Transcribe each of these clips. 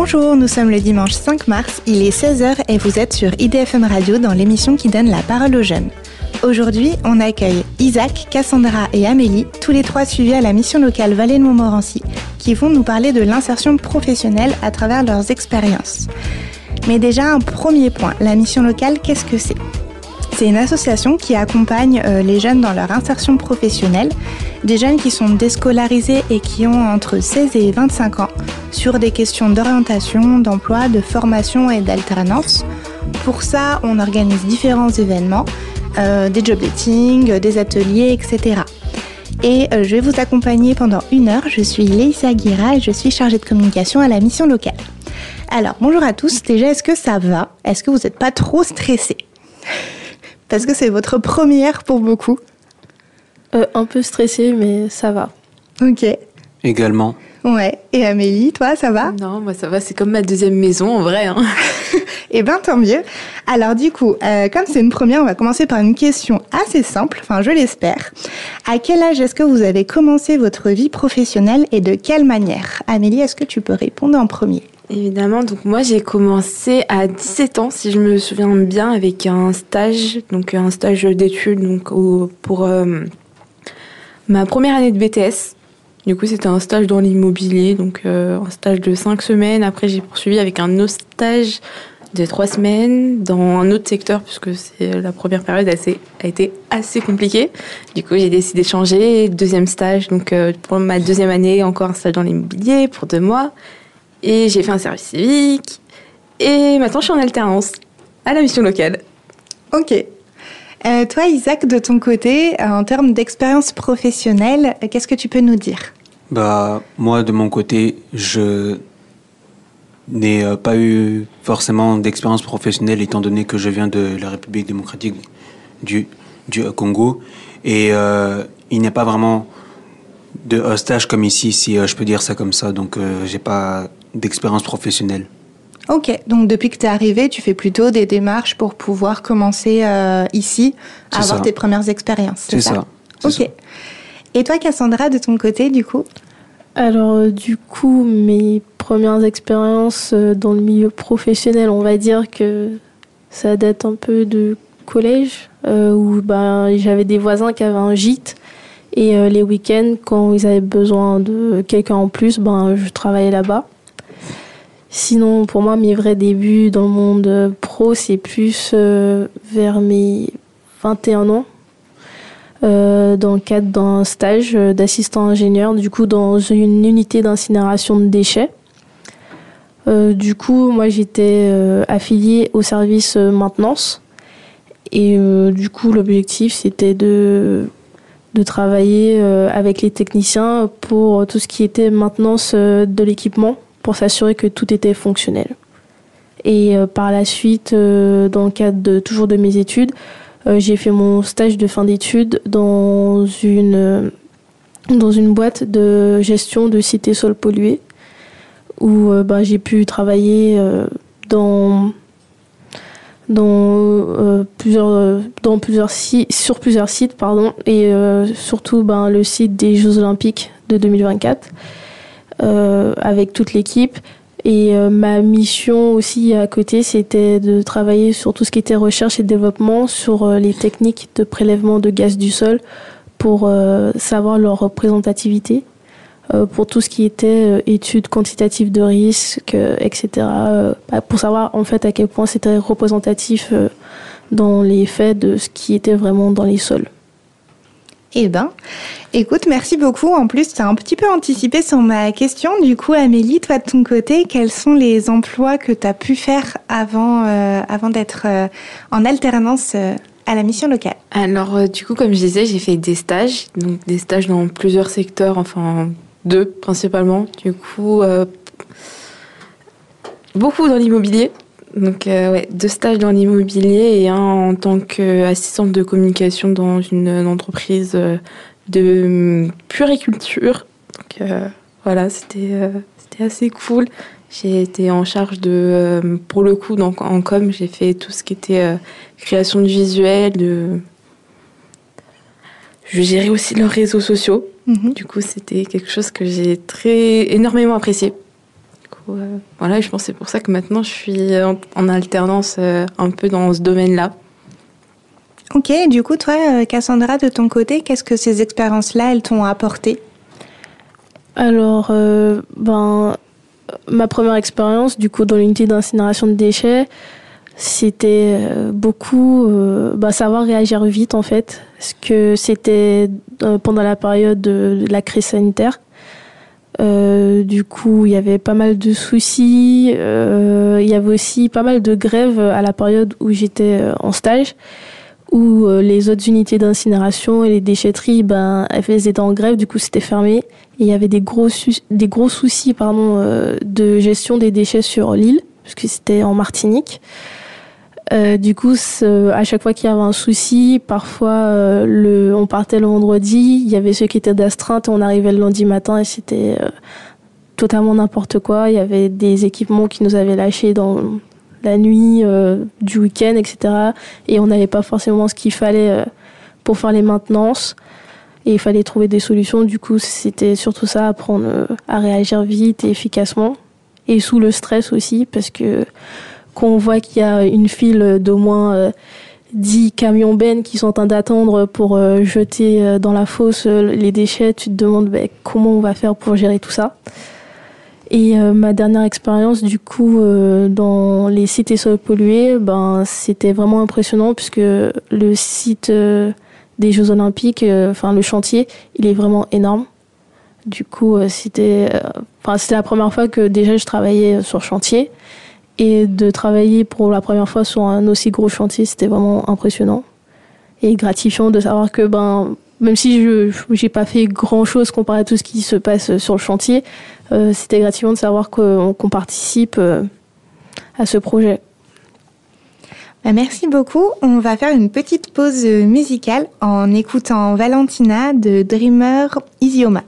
Bonjour, nous sommes le dimanche 5 mars, il est 16h et vous êtes sur IDFM Radio dans l'émission qui donne la parole aux jeunes. Aujourd'hui, on accueille Isaac, Cassandra et Amélie, tous les trois suivis à la mission locale Vallée de Montmorency, qui vont nous parler de l'insertion professionnelle à travers leurs expériences. Mais déjà, un premier point, la mission locale, qu'est-ce que c'est? C'est une association qui accompagne euh, les jeunes dans leur insertion professionnelle, des jeunes qui sont déscolarisés et qui ont entre 16 et 25 ans, sur des questions d'orientation, d'emploi, de formation et d'alternance. Pour ça, on organise différents événements, euh, des job dating, des ateliers, etc. Et euh, je vais vous accompagner pendant une heure. Je suis Leïsa Guira et je suis chargée de communication à la mission locale. Alors, bonjour à tous. Déjà, est-ce que ça va? Est-ce que vous n'êtes pas trop stressés? Parce que c'est votre première pour beaucoup. Euh, un peu stressée, mais ça va. Ok. Également. Ouais. Et Amélie, toi, ça va? Non, moi ça va, c'est comme ma deuxième maison en vrai. Hein. eh bien, tant mieux. Alors du coup, euh, comme c'est une première, on va commencer par une question assez simple, enfin je l'espère. À quel âge est-ce que vous avez commencé votre vie professionnelle et de quelle manière? Amélie, est-ce que tu peux répondre en premier? Évidemment, donc moi j'ai commencé à 17 ans, si je me souviens bien, avec un stage, donc un stage d'études donc pour euh, ma première année de BTS. Du coup, c'était un stage dans l'immobilier, donc euh, un stage de 5 semaines. Après, j'ai poursuivi avec un autre stage de 3 semaines dans un autre secteur, puisque c'est la première période assez, a été assez compliquée. Du coup, j'ai décidé de changer. Deuxième stage, donc euh, pour ma deuxième année, encore un stage dans l'immobilier pour deux mois. Et j'ai fait un service civique. Et maintenant, je suis en alternance à la mission locale. Ok. Euh, toi, Isaac, de ton côté, euh, en termes d'expérience professionnelle, euh, qu'est-ce que tu peux nous dire? Bah, moi, de mon côté, je n'ai pas eu forcément d'expérience professionnelle étant donné que je viens de la République démocratique du, du Congo. Et il n'y a pas vraiment de stage comme ici, si je peux dire ça comme ça. Donc, j'ai pas d'expérience professionnelle. Ok, donc depuis que tu es arrivé, tu fais plutôt des démarches pour pouvoir commencer euh, ici à avoir tes premières expériences. C'est ça, Ok. Et toi, Cassandra, de ton côté, du coup Alors, euh, du coup, mes premières expériences euh, dans le milieu professionnel, on va dire que ça date un peu de collège, où ben, j'avais des voisins qui avaient un gîte. Et les week-ends, quand ils avaient besoin de quelqu'un en plus, ben, je travaillais là-bas. Sinon, pour moi, mes vrais débuts dans le monde pro, c'est plus euh, vers mes 21 ans, euh, dans le cadre d'un stage d'assistant ingénieur, du coup, dans une unité d'incinération de déchets. Euh, du coup, moi, j'étais affiliée au service maintenance. Et du coup, l'objectif, c'était de, de travailler avec les techniciens pour tout ce qui était maintenance de l'équipement pour s'assurer que tout était fonctionnel. Et euh, par la suite, euh, dans le cadre de, toujours de mes études, euh, j'ai fait mon stage de fin d'études dans une, dans une boîte de gestion de sites et sols pollués, où bah, j'ai pu travailler dans, dans, plusieurs, dans plusieurs sites, sur plusieurs sites pardon, et surtout ben, le site des Jeux Olympiques de 2024. Euh, avec toute l'équipe. Et euh, ma mission aussi à côté, c'était de travailler sur tout ce qui était recherche et développement, sur euh, les techniques de prélèvement de gaz du sol pour savoir leur représentativité, pour tout ce qui était études quantitatives de risque, etc. Bah, pour savoir en fait à quel point c'était représentatif dans les faits de ce qui était vraiment dans les sols. Eh ben, écoute, merci beaucoup. En plus, tu as un petit peu anticipé sur ma question. Du coup, Amélie, toi de ton côté, quels sont les emplois que tu as pu faire avant, euh, d'être euh, en alternance euh, à la mission locale? Alors, du coup, comme je disais, j'ai fait des stages, donc des stages dans plusieurs secteurs, enfin deux principalement. Du coup, beaucoup dans l'immobilier. Donc, euh, ouais, deux stages dans l'immobilier et un en tant qu'assistante de communication dans une, entreprise euh, de hum, puriculture. Donc, euh, voilà, c'était c'était assez cool. J'ai été en charge de, pour le coup, donc en com, j'ai fait tout ce qui était création de visuels, de... Je gérais aussi leurs réseaux sociaux. Mhm. Du coup, c'était quelque chose que j'ai très énormément apprécié. Voilà, je pense que c'est pour ça que maintenant je suis en, alternance un peu dans ce domaine-là. Ok, du coup, toi, Cassandra, de ton côté, qu'est-ce que ces expériences-là, elles t'ont apporté? Alors, ben, ma première expérience, du coup, dans l'unité d'incinération de déchets, c'était euh, beaucoup euh, bah, savoir réagir vite en fait, parce que c'était euh, pendant la période de, la crise sanitaire. Du coup, il y avait pas mal de soucis. il y avait aussi pas mal de grèves à la période où j'étais en stage, où les autres unités d'incinération et les déchetteries, ben, elles étaient en grève. Du coup, c'était fermé. Il y avait des gros, des gros soucis pardon, de gestion des déchets sur l'île, parce que c'était en Martinique. Euh, du coup, à chaque fois qu'il y avait un souci, parfois euh, on partait le vendredi, il y avait ceux qui étaient d'astreinte, on arrivait le lundi matin et c'était euh, totalement n'importe quoi. Il y avait des équipements qui nous avaient lâchés dans la nuit du week-end, etc. Et on n'avait pas forcément ce qu'il fallait pour faire les maintenances. Et il fallait trouver des solutions. Du coup, c'était surtout ça, apprendre à réagir vite et efficacement. Et sous le stress aussi, parce que qu'on voit qu'il y a une file d'au moins 10 euh, camions bennes qui sont en train d'attendre pour euh, jeter euh, dans la fosse les déchets, tu te demandes ben, comment on va faire pour gérer tout ça? Et ma dernière expérience, du coup, dans les sites sols pollués, ben, c'était vraiment impressionnant puisque le site des Jeux Olympiques, enfin le chantier, il est vraiment énorme. Du coup, c'était, enfin, c'était la première fois que déjà je travaillais sur chantier. Et de travailler pour la première fois sur un aussi gros chantier, c'était vraiment impressionnant et gratifiant de savoir que ben même si je n'ai pas fait grand chose comparé à tout ce qui se passe sur le chantier, euh, c'était gratifiant de savoir qu'on participe euh, à ce projet. Bah, merci beaucoup. On va faire une petite pause musicale en écoutant Valentina de Dreamer Isioma.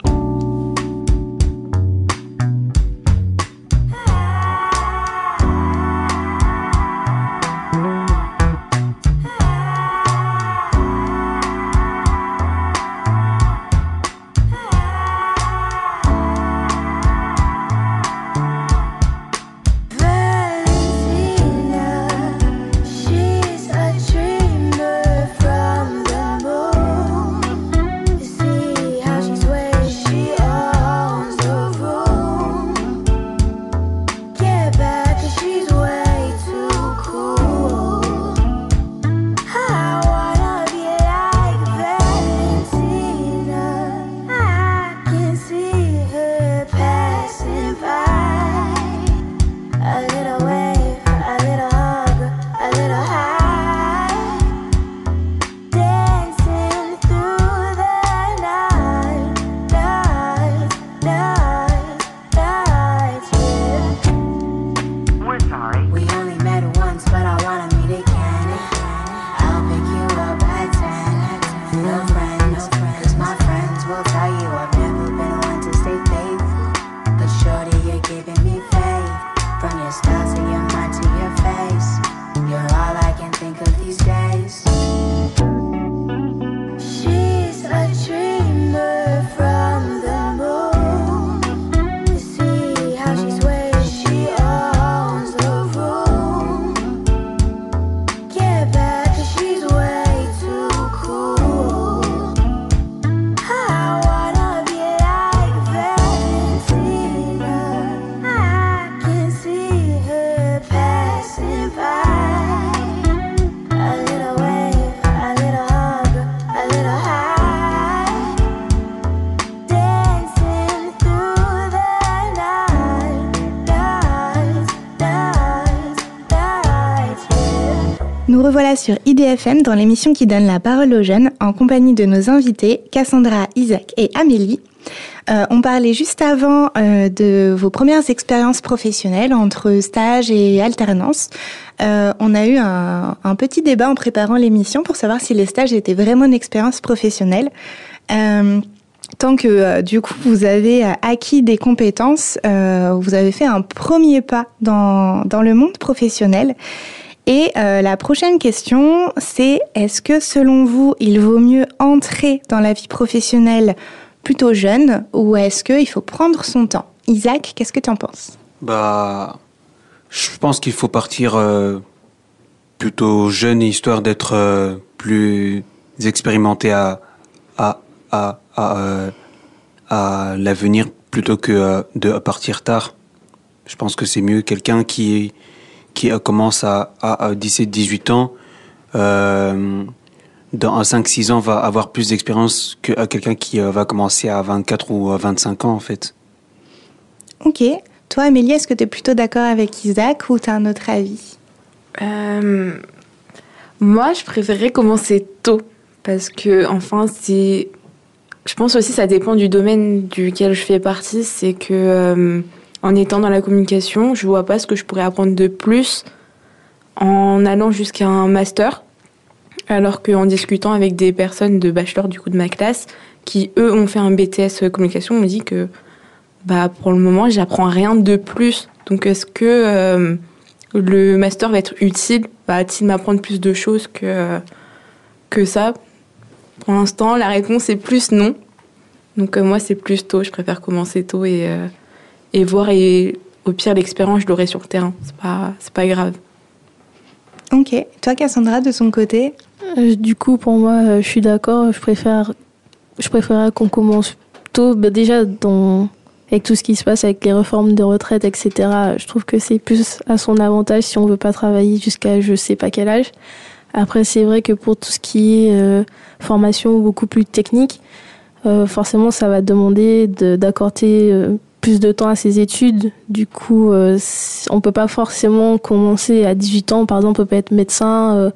Revoilà sur IDFM dans l'émission qui donne la parole aux jeunes en compagnie de nos invités Cassandra, Isaac et Amélie. Euh, on parlait juste avant euh, de vos premières expériences professionnelles entre stage et alternance. Euh, on a eu un, petit débat en préparant l'émission pour savoir si les stages étaient vraiment une expérience professionnelle. tant que du coup vous avez acquis des compétences, vous avez fait un premier pas dans, dans le monde professionnel. Et euh, la prochaine question, c'est est-ce que selon vous, il vaut mieux entrer dans la vie professionnelle plutôt jeune ou est-ce qu'il faut prendre son temps? Isaac, qu'est-ce que tu en penses? Bah, je pense qu'il faut partir euh, plutôt jeune, histoire d'être euh, plus expérimenté à, à, à, à, à l'avenir plutôt que de partir tard. Je pense que c'est mieux quelqu'un qui, qui euh, commence à, à, à 17-18 ans, euh, dans 5-6 ans, va avoir plus d'expérience que euh, quelqu'un qui euh, va commencer à 24 ou à 25 ans, en fait. Ok. Toi, Amélie, est-ce que tu es plutôt d'accord avec Isaac ou tu as un autre avis? Euh, moi, je préférerais commencer tôt parce que, enfin, c'est. Je pense aussi ça dépend du domaine duquel je fais partie. C'est que, euh, en étant dans la communication, je vois pas ce que je pourrais apprendre de plus en allant jusqu'à un master. Alors qu'en discutant avec des personnes de bachelor du coup de ma classe qui eux ont fait un BTS communication, on me dit que bah pour le moment j'apprends rien de plus. Donc est-ce que euh, le master va être utile? Va-t-il m'apprendre plus de choses que, ça? Pour l'instant, la réponse est plus non. Donc euh, moi, c'est plus tôt. Je préfère commencer tôt et, euh, et voir. Et au pire, l'expérience, je l'aurai sur le terrain. C'est pas, c'est pas grave. Ok. Toi, Cassandra, de son côté? Euh, Du coup, pour moi, euh, je suis d'accord. Je préfère, je préférerais qu'on commence tôt. Bah, déjà, dans, avec tout ce qui se passe avec les réformes de retraite, etc., je trouve que c'est plus à son avantage si on veut pas travailler jusqu'à je sais pas quel âge. Après, c'est vrai que pour tout ce qui est euh, formation beaucoup plus technique, euh, forcément, ça va demander de- d'accorder plus de temps à ses études. Du coup, euh, on peut pas forcément commencer à 18 ans. Par exemple, on peut être médecin euh,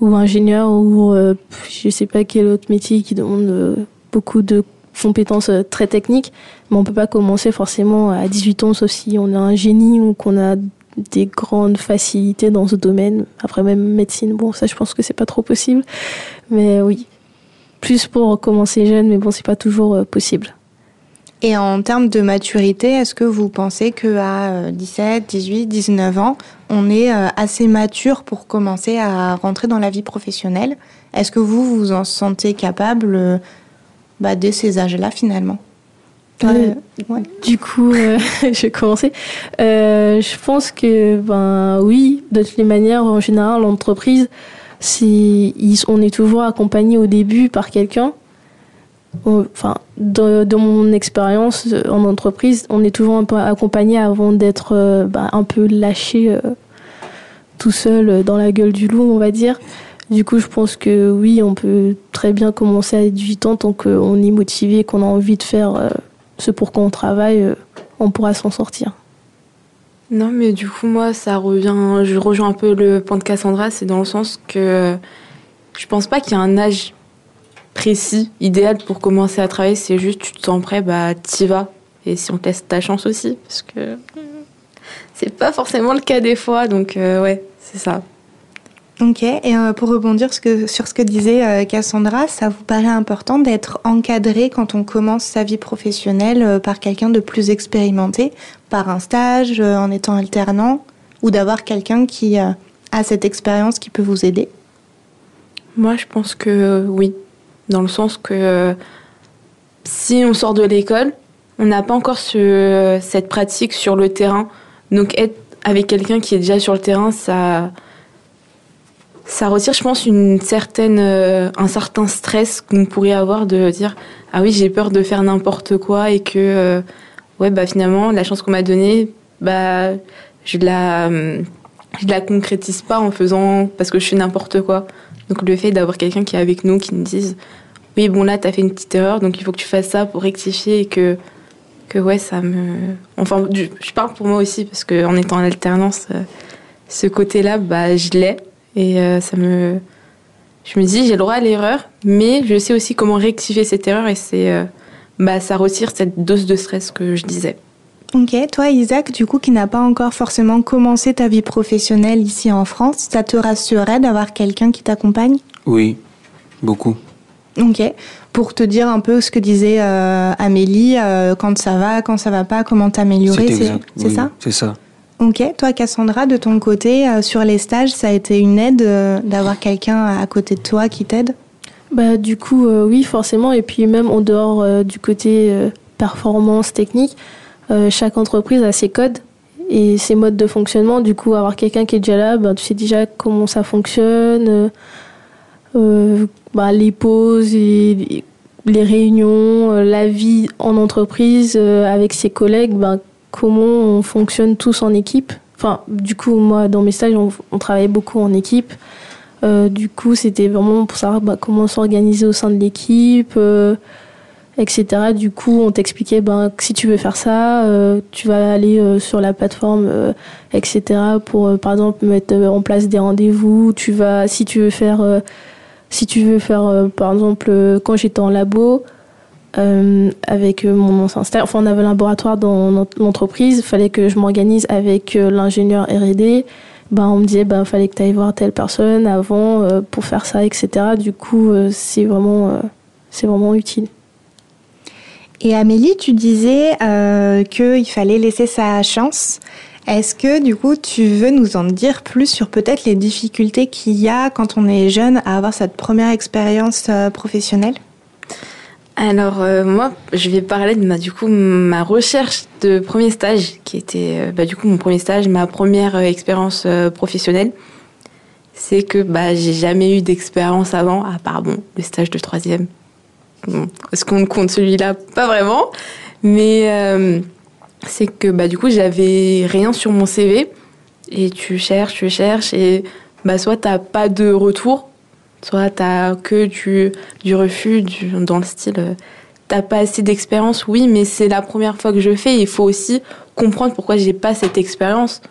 ou ingénieur ou euh, je sais pas quel autre métier qui demande euh, beaucoup de compétences euh, très techniques. Mais on peut pas commencer forcément à 18 ans, sauf si on a un génie ou qu'on a des grandes facilités dans ce domaine. Après, même médecine, bon, ça, je pense que c'est pas trop possible. Mais oui, plus pour commencer jeune, mais bon, c'est pas toujours possible. Et en termes de maturité, est-ce que vous pensez qu'à 17, 18, 19 ans, on est euh, assez mature pour commencer à rentrer dans la vie professionnelle? Est-ce que vous vous en sentez capable euh, bah, dès ces âges-là finalement? Euh, ouais. Du coup, euh, je vais commencer. Euh, je pense que, ben oui, de toutes les manières, en général, l'entreprise, on est toujours accompagné au début par quelqu'un. Enfin, de, mon expérience euh, en entreprise, on est toujours un peu accompagné avant d'être euh, ben, un peu lâché euh, tout seul dans la gueule du loup, on va dire. Du coup, je pense que oui, on peut très bien commencer à 18 ans tant qu'on est motivé, qu'on a envie de faire ce pour quoi on travaille, on pourra s'en sortir. Non, mais du coup, moi, ça revient. Je rejoins un peu le point de Cassandra, c'est dans le sens que je pense pas qu'il y a un âge précis, idéal pour commencer à travailler. C'est juste, tu te sens prêt, bah, t'y vas. Et si on teste ta chance aussi, parce que c'est pas forcément le cas des fois. Donc, euh, ouais, c'est ça. Ok, et euh, pour rebondir ce que- sur ce que disait euh, Cassandra, ça vous paraît important d'être encadré quand on commence sa vie professionnelle par quelqu'un de plus expérimenté, par un stage, en étant alternant, ou d'avoir quelqu'un qui a cette expérience qui peut vous aider? Moi, je pense que oui. Dans le sens que euh, si on sort de l'école, on n'a pas encore ce- cette pratique sur le terrain. Donc, être avec quelqu'un qui est déjà sur le terrain, ça, ça retire, je pense, une certaine, euh, un certain stress qu'on pourrait avoir de dire Ah oui, j'ai peur de faire n'importe quoi et que, euh, ouais, bah finalement, la chance qu'on m'a donnée, bah, je la, hum, je la concrétise pas en faisant parce que je fais n'importe quoi. Donc le fait d'avoir quelqu'un qui est avec nous, qui nous dise oui bon là t'as fait une petite erreur, donc il faut que tu fasses ça pour rectifier et que que ouais ça me enfin je parle pour moi aussi parce que en étant en alternance euh, ce côté-là bah je l'ai et euh, ça me je me dis j'ai le droit à l'erreur mais je sais aussi comment rectifier cette erreur et c'est euh, bah ça retire cette dose de stress que je disais. Ok, toi Isaac, du coup, qui n'a pas encore forcément commencé ta vie professionnelle ici en France, ça te rassurerait d'avoir quelqu'un qui t'accompagne? Oui, beaucoup. Ok, pour te dire un peu ce que disait euh, Amélie, euh, quand ça va, quand ça va pas, comment t'améliorer, c'est Oui, ça? C'est ça. Ok, toi Cassandra, de ton côté, euh, sur les stages, ça a été une aide euh, d'avoir quelqu'un à côté de toi qui t'aide? Bah, du coup, euh, oui, forcément. Et puis même en dehors euh, du côté euh, performance technique, euh, chaque entreprise a ses codes. et ses modes de fonctionnement. Du coup, avoir quelqu'un qui est déjà là, ben, tu sais déjà comment ça fonctionne, euh, bah, les pauses, et les réunions, la vie en entreprise avec ses collègues, ben, comment on fonctionne tous en équipe. Enfin, du coup, moi, dans mes stages, on, travaillait beaucoup en équipe. du coup, c'était vraiment pour savoir bah, comment s'organiser au sein de l'équipe etc. Du coup, on t'expliquait ben, que si tu veux faire ça, euh, tu vas aller euh, sur la plateforme, euh, etc. pour, par exemple, mettre en place des rendez-vous. Tu vas, si tu veux faire, si tu veux faire, par exemple, quand j'étais en labo, avec mon ancien stage, enfin, on avait un laboratoire dans l'entreprise, il fallait que je m'organise avec l'ingénieur R&D. Ben, on me disait, ben, fallait que tu ailles voir telle personne avant pour faire ça, etc. Du coup, c'est vraiment, c'est vraiment utile. Et Amélie, tu disais euh, qu'il fallait laisser sa chance. Est-ce que du coup tu veux nous en dire plus sur peut-être les difficultés qu'il y a quand on est jeune à avoir cette première expérience euh, professionnelle? Alors euh, moi, je vais parler de ma du coup ma recherche de premier stage, qui était bah, du coup mon premier stage, ma première expérience professionnelle. C'est que bah j'ai jamais eu d'expérience avant, à part bon le stage de troisième est-ce qu'on compte celui-là Pas vraiment. Mais euh, c'est que bah, du coup, j'avais rien sur mon CV. Et tu cherches, tu cherches. Et bah, soit tu n'as pas de retour, soit tu n'as que du, du refus dans le style euh, t'as pas assez d'expérience, oui, mais c'est la première fois que je fais. Il faut aussi comprendre pourquoi j'ai pas cette expérience.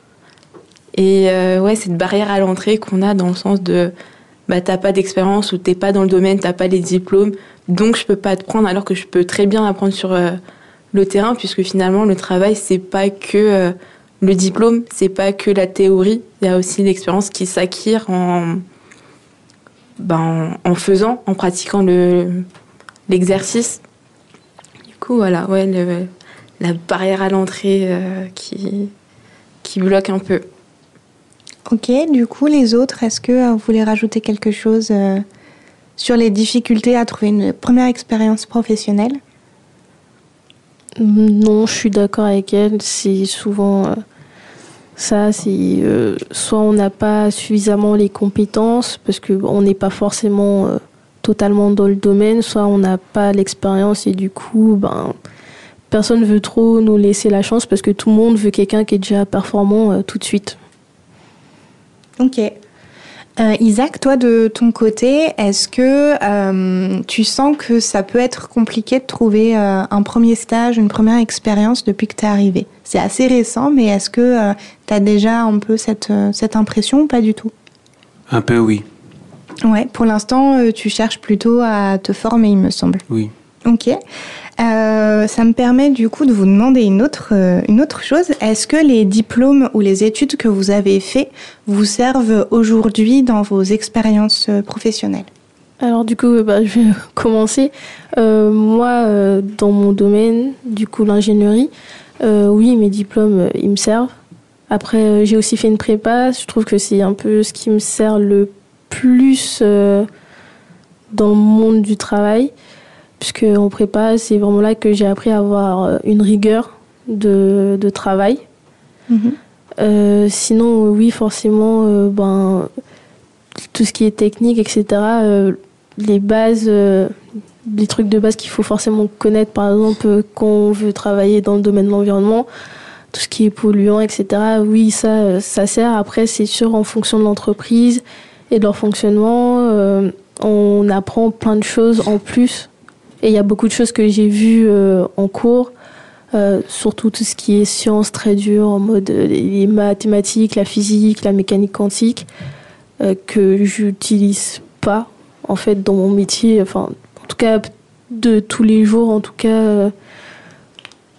Et euh, ouais, cette barrière à l'entrée qu'on a dans le sens de bah, t'as pas d'expérience ou t'es pas dans le domaine, t'as pas les diplômes, donc je peux pas te prendre alors que je peux très bien apprendre sur euh, le terrain puisque finalement le travail c'est pas que euh, le diplôme, c'est pas que la théorie, il y a aussi l'expérience qui s'acquiert en, ben, en faisant, en pratiquant le, l'exercice. Du coup voilà, ouais, la barrière à l'entrée euh, qui, qui bloque un peu. Ok, du coup, les autres, est-ce que euh, vous voulez rajouter quelque chose euh, sur les difficultés à trouver une première expérience professionnelle? Non, je suis d'accord avec elle. C'est souvent euh, ça, c'est soit on n'a pas suffisamment les compétences parce qu'on n'est pas forcément totalement dans le domaine, soit on n'a pas l'expérience et du coup, ben personne veut trop nous laisser la chance parce que tout le monde veut quelqu'un qui est déjà performant tout de suite. Ok. Euh, Isaac, toi de ton côté, est-ce que euh, tu sens que ça peut être compliqué de trouver euh, un premier stage, une première expérience depuis que tu es arrivé? C'est assez récent, mais est-ce que tu as déjà un peu cette, cette impression ou pas du tout? Un peu, oui. Ouais, pour l'instant, tu cherches plutôt à te former, il me semble. Oui. Ok. Euh, ça me permet du coup de vous demander une autre, euh, une autre chose. Est-ce que les diplômes ou les études que vous avez faits vous servent aujourd'hui dans vos expériences euh, professionnelles? Alors du coup, bah, je vais commencer. moi, dans mon domaine, du coup l'ingénierie, oui, mes diplômes, ils me servent. Après, j'ai aussi fait une prépa. Je trouve que c'est un peu ce qui me sert le plus dans le monde du travail puisque en prépa, c'est vraiment là que j'ai appris à avoir euh, une rigueur de, de travail. Mhm. Euh, sinon, oui, forcément, euh, ben, tout ce qui est technique, etc., les bases, les trucs de base qu'il faut forcément connaître, par exemple, quand on veut travailler dans le domaine de l'environnement, tout ce qui est polluant, etc., oui, ça, ça sert. Après, c'est sûr, en fonction de l'entreprise et de leur fonctionnement, on apprend plein de choses en plus et il y a beaucoup de choses que j'ai vues euh, en cours, euh, surtout tout ce qui est sciences très dures, en mode euh, les mathématiques, la physique, la mécanique quantique, que j'utilise pas en fait dans mon métier, enfin en tout cas de tous les jours, en tout cas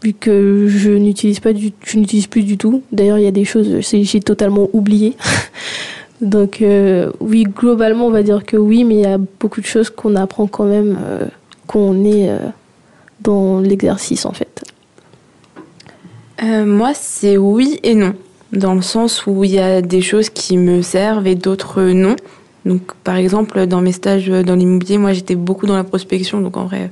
vu que je n'utilise pas du, je n'utilise plus du tout. D'ailleurs, il y a des choses j'ai totalement oublié. Donc oui, globalement, on va dire que oui, mais il y a beaucoup de choses qu'on apprend quand même qu'on est euh, dans l'exercice en fait euh, Moi, c'est oui et non, dans le sens où il y a des choses qui me servent et d'autres non. Donc, par exemple, dans mes stages dans l'immobilier, moi, j'étais beaucoup dans la prospection. Donc, en vrai,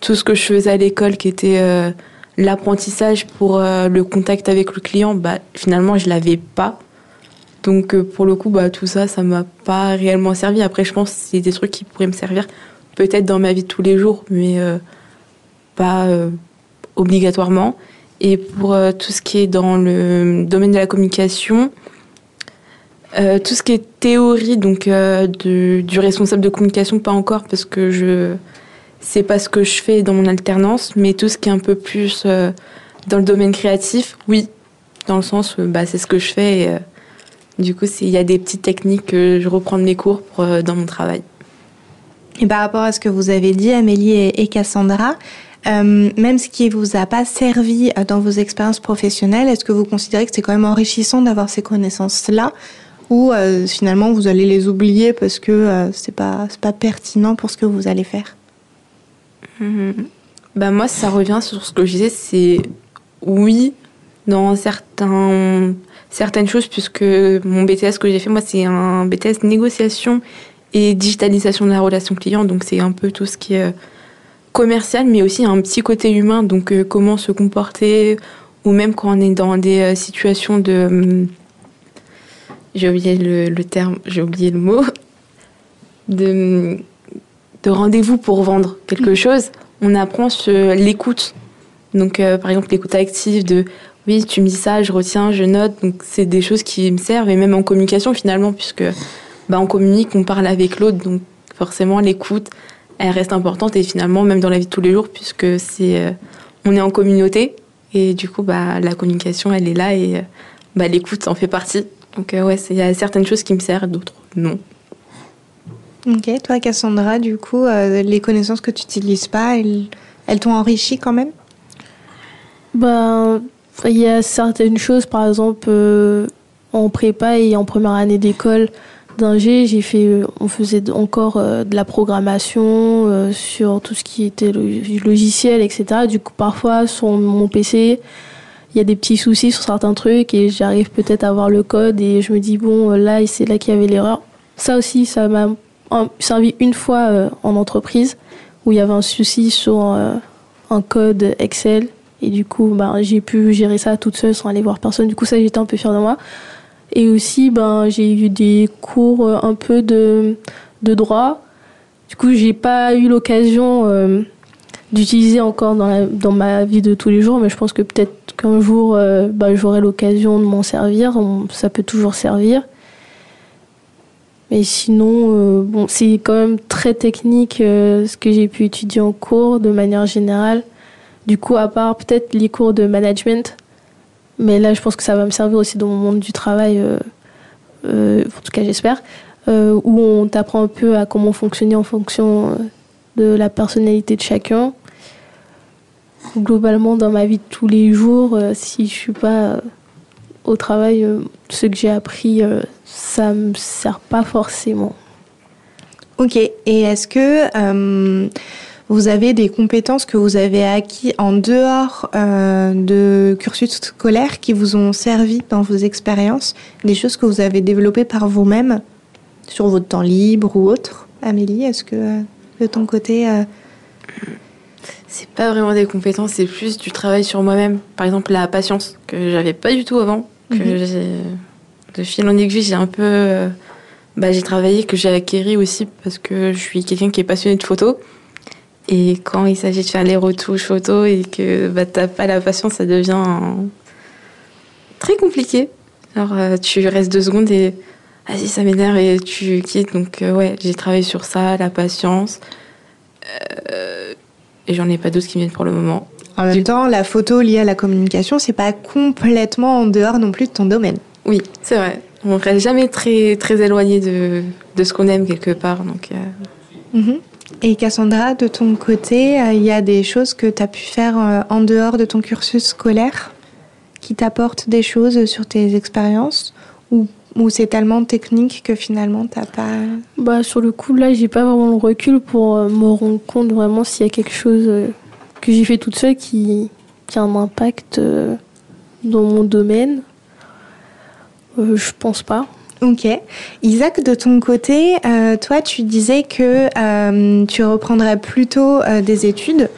tout ce que je faisais à l'école, qui était euh, l'apprentissage pour le contact avec le client, bah, finalement, je l'avais pas. Donc, pour le coup, bah, tout ça, ça m'a pas réellement servi. Après, je pense que c'est des trucs qui pourraient me servir peut-être dans ma vie de tous les jours, mais pas obligatoirement. Et pour tout ce qui est dans le domaine de la communication, euh, tout ce qui est théorie donc euh, du, responsable de communication pas encore parce que je c'est pas ce que je fais dans mon alternance mais tout ce qui est un peu plus euh, dans le domaine créatif oui dans le sens bah c'est ce que je fais du coup il y a des petites techniques que je reprends de mes cours dans mon travail et par rapport à ce que vous avez dit Amélie et, Cassandra même ce qui vous a pas servi dans vos expériences professionnelles, est-ce que vous considérez que c'est quand même enrichissant d'avoir ces connaissances-là ou euh, finalement vous allez les oublier parce que euh, c'est pas pas pertinent pour ce que vous allez faire? Bah moi ça revient sur ce que je disais c'est oui dans certains certaines choses puisque mon BTS que j'ai fait moi c'est un BTS négociation et digitalisation de la relation client donc c'est un peu tout ce qui est euh, commercial mais aussi un petit côté humain donc comment se comporter ou même quand on est dans des situations de hum, j'ai oublié le, terme, j'ai oublié le mot, de, de rendez-vous pour vendre quelque mm. chose, on apprend l'écoute. Donc, euh, par exemple, l'écoute active de oui, tu me dis ça, je retiens, je note. Donc, c'est des choses qui me servent, et même en communication finalement, puisque bah, on communique, on parle avec l'autre. Donc, forcément, l'écoute, elle reste importante, et finalement, même dans la vie de tous les jours, puisque c'est, euh, on est en communauté, et du coup, bah, la communication, elle est là, et euh, bah, l'écoute en fait partie. Donc euh, ouais, il y a certaines choses qui me servent, d'autres non. Ok, toi Cassandra, du coup, euh, les connaissances que tu n'utilises pas, elles, t'ont enrichi quand même? Ben, il y a certaines choses, par exemple, euh, en prépa et en première année d'école j'ai fait, on faisait encore de la programmation sur tout ce qui était logiciel, etc. Du coup, parfois sur mon PC, il y a des petits soucis sur certains trucs et j'arrive peut-être à voir le code et je me dis bon là c'est là qu'il y avait l'erreur. Ça aussi ça m'a servi une fois euh, en entreprise où il y avait un souci sur euh, un code Excel et du coup ben, j'ai pu gérer ça toute seule sans aller voir personne. Du coup ça j'étais un peu fière de moi. Et aussi ben j'ai eu des cours euh, un peu de de droit. Du coup j'ai pas eu l'occasion d'utiliser encore dans, dans ma vie de tous les jours mais je pense que peut-être qu'un jour euh, bah, j'aurai l'occasion de m'en servir. ça peut toujours servir. Mais sinon, euh, bon, c'est quand même très technique euh, ce que j'ai pu étudier en cours de manière générale. Du coup, à part peut-être les cours de management, mais là, je pense que ça va me servir aussi dans mon monde du travail, en tout cas, j'espère, où on t'apprend un peu à comment fonctionner en fonction de la personnalité de chacun globalement dans ma vie de tous les jours, euh, si je suis pas euh, au travail, euh, ce que j'ai appris, ça me sert pas forcément. Ok. Et est-ce que vous avez des compétences que vous avez acquis en dehors de cursus scolaire qui vous ont servi dans vos expériences, des choses que vous avez développées par vous-même sur votre temps libre ou autre? Amélie, est-ce que de ton côté c'est pas vraiment des compétences, c'est plus du travail sur moi-même. Par exemple, la patience, que j'avais pas du tout avant. Que mhm. j'ai, de fil en aiguille, j'ai un peu. Euh, bah, j'ai travaillé, que j'ai acquéri aussi parce que je suis quelqu'un qui est passionné de photos. Et quand il s'agit de faire les retouches photos et que bah, t'as pas la patience, ça devient très compliqué. Alors, euh, tu restes deux secondes et. Vas-y, ça m'énerve et tu quittes. Donc, euh, ouais, j'ai travaillé sur ça, la patience. Euh, et j'en ai pas d'autres qui viennent pour le moment. En même temps, la photo liée à la communication, c'est pas complètement en dehors non plus de ton domaine. Oui, c'est vrai. On reste jamais très, très éloigné de, de ce qu'on aime quelque part. Donc, mhm. Et Cassandra, de ton côté, euh, il y a des choses que tu as pu faire euh, en dehors de ton cursus scolaire qui t'apportent des choses sur tes expériences ou c'est tellement technique que finalement t'as pas. Bah sur le coup là j'ai pas vraiment le recul pour euh, me rendre compte vraiment s'il y a quelque chose euh, que j'ai fait toute seule qui, a un impact euh, dans mon domaine. je pense pas. Ok. Isaac, de ton côté, toi, tu disais que tu reprendrais plutôt des études.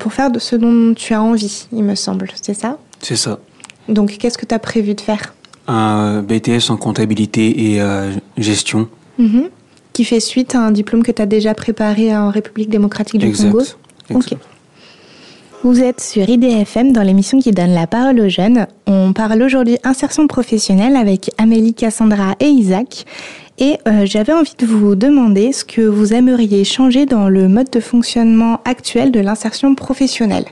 pour faire de ce dont tu as envie, il me semble, c'est ça? C'est ça. Donc, qu'est-ce que tu as prévu de faire? Un BTS en comptabilité et gestion. Mhm. Qui fait suite à un diplôme que tu as déjà préparé en République démocratique du Congo? Ok. Vous êtes sur IDFM dans l'émission qui donne la parole aux jeunes. On parle aujourd'hui insertion professionnelle avec Amélie, Cassandra et Isaac. Et euh, j'avais envie de vous demander ce que vous aimeriez changer dans le mode de fonctionnement actuel de l'insertion professionnelle.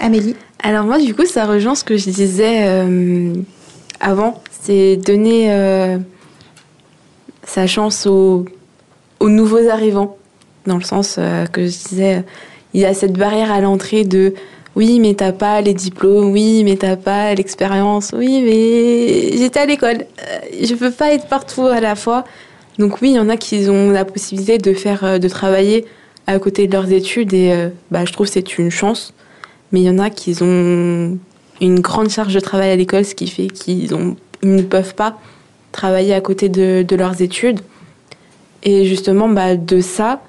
Amélie Alors moi, du coup, ça rejoint ce que je disais euh, avant. C'est donner euh, sa chance aux, aux, nouveaux arrivants. Dans le sens que je disais, il y a cette barrière à l'entrée de oui, mais t'as pas les diplômes, oui, mais t'as pas l'expérience, oui, mais j'étais à l'école, euh, je peux pas être partout à la fois. Donc oui, il y en a qui ont la possibilité de faire, euh, de travailler à côté de leurs études et euh, bah, je trouve que c'est une chance. Mais il y en a qui ont une grande charge de travail à l'école, ce qui fait qu'ils ils ne peuvent pas travailler à côté de, de leurs études. Et justement, bah, de ça,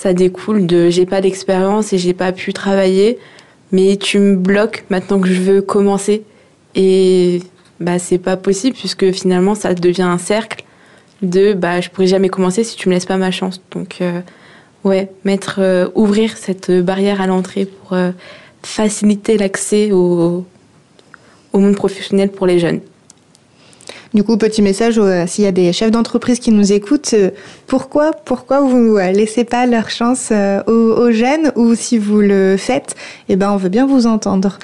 ça découle de j'ai pas d'expérience et j'ai pas pu travailler, mais tu me bloques maintenant que je veux commencer. Et bah, c'est pas possible puisque finalement ça devient un cercle de bah, je pourrais jamais commencer si tu me laisses pas ma chance. Donc, euh, ouais, mettre, euh, ouvrir cette barrière à l'entrée pour euh, faciliter l'accès au, au monde professionnel pour les jeunes. Du coup, petit message, euh, s'il y a des chefs d'entreprise qui nous écoutent, euh, pourquoi, pourquoi vous ne euh, laissez pas leur chance aux, jeunes ou si vous le faites, eh ben, on veut bien vous entendre.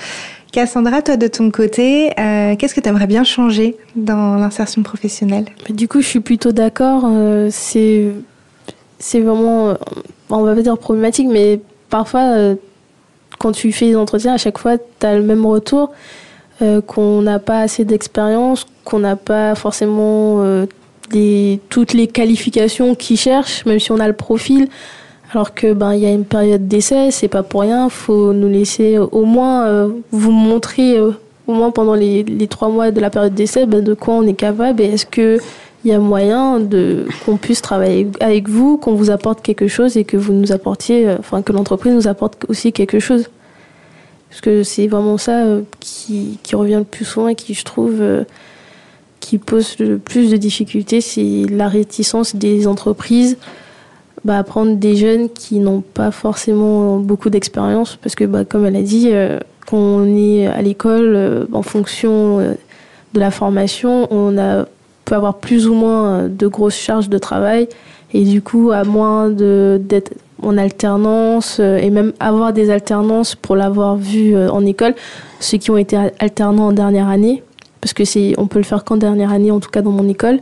Cassandra, toi de ton côté, qu'est-ce que tu aimerais bien changer dans l'insertion professionnelle? Du coup, je suis plutôt d'accord. c'est c'est vraiment, on va pas dire problématique, mais parfois, quand tu fais des entretiens, à chaque fois, tu as le même retour. Euh, qu'on n'a pas assez d'expérience, qu'on n'a pas forcément euh, toutes les qualifications qu'ils cherchent, même si on a le profil. Alors que ben il y a une période d'essai, c'est pas pour rien. Faut nous laisser au moins euh, vous montrer au moins pendant les, trois mois de la période d'essai ben, de quoi on est capable et est-ce que il y a moyen qu'on puisse travailler avec vous, qu'on vous apporte quelque chose et que vous nous apportiez, enfin que l'entreprise nous apporte aussi quelque chose. Parce que c'est vraiment ça euh, qui, revient le plus souvent et qui, je trouve, euh, qui pose le plus de difficultés, c'est la réticence des entreprises bah, à prendre des jeunes qui n'ont pas forcément beaucoup d'expérience. Parce que, bah, comme elle a dit, euh, quand on est à l'école, en fonction de la formation, on a, peut avoir plus ou moins de grosses charges de travail. Et du coup, à moins d'être en alternance euh, et même avoir des alternances pour l'avoir vu euh, en école, ceux qui ont été alternants en dernière année, parce que c'est, on peut le faire qu'en dernière année, en tout cas dans mon école,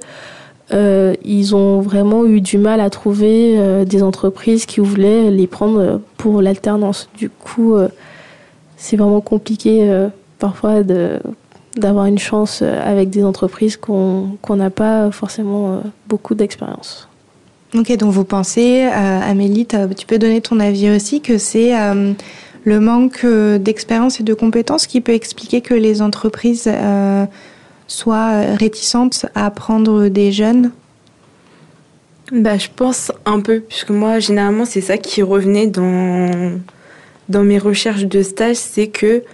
euh, ils ont vraiment eu du mal à trouver des entreprises qui voulaient les prendre pour l'alternance. Du coup, c'est vraiment compliqué parfois d'avoir une chance avec des entreprises qu'on n'a pas forcément beaucoup d'expérience. Ok, donc vous pensez, euh, Amélie, tu peux donner ton avis aussi, que c'est euh, le manque euh, d'expérience et de compétences qui peut expliquer que les entreprises soient réticentes à prendre des jeunes? Bah, Je pense un peu, puisque moi, généralement, c'est ça qui revenait dans, dans mes recherches de stage, c'est que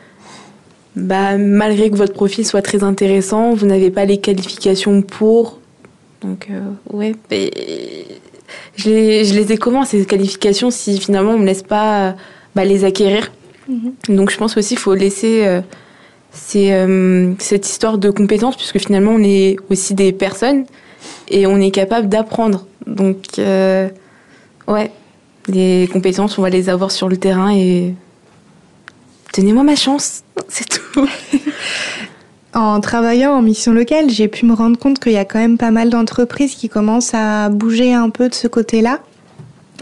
bah, malgré que votre profil soit très intéressant, vous n'avez pas les qualifications pour. Donc, ouais, je les, ai comment ces qualifications si finalement on me laisse pas bah, les acquérir mhm. Donc je pense aussi qu'il faut laisser euh, euh, cette histoire de compétences puisque finalement on est aussi des personnes et on est capable d'apprendre. Donc euh, ouais, les compétences on va les avoir sur le terrain et tenez-moi ma chance, c'est tout. En travaillant en mission locale, j'ai pu me rendre compte qu'il y a quand même pas mal d'entreprises qui commencent à bouger un peu de ce côté-là.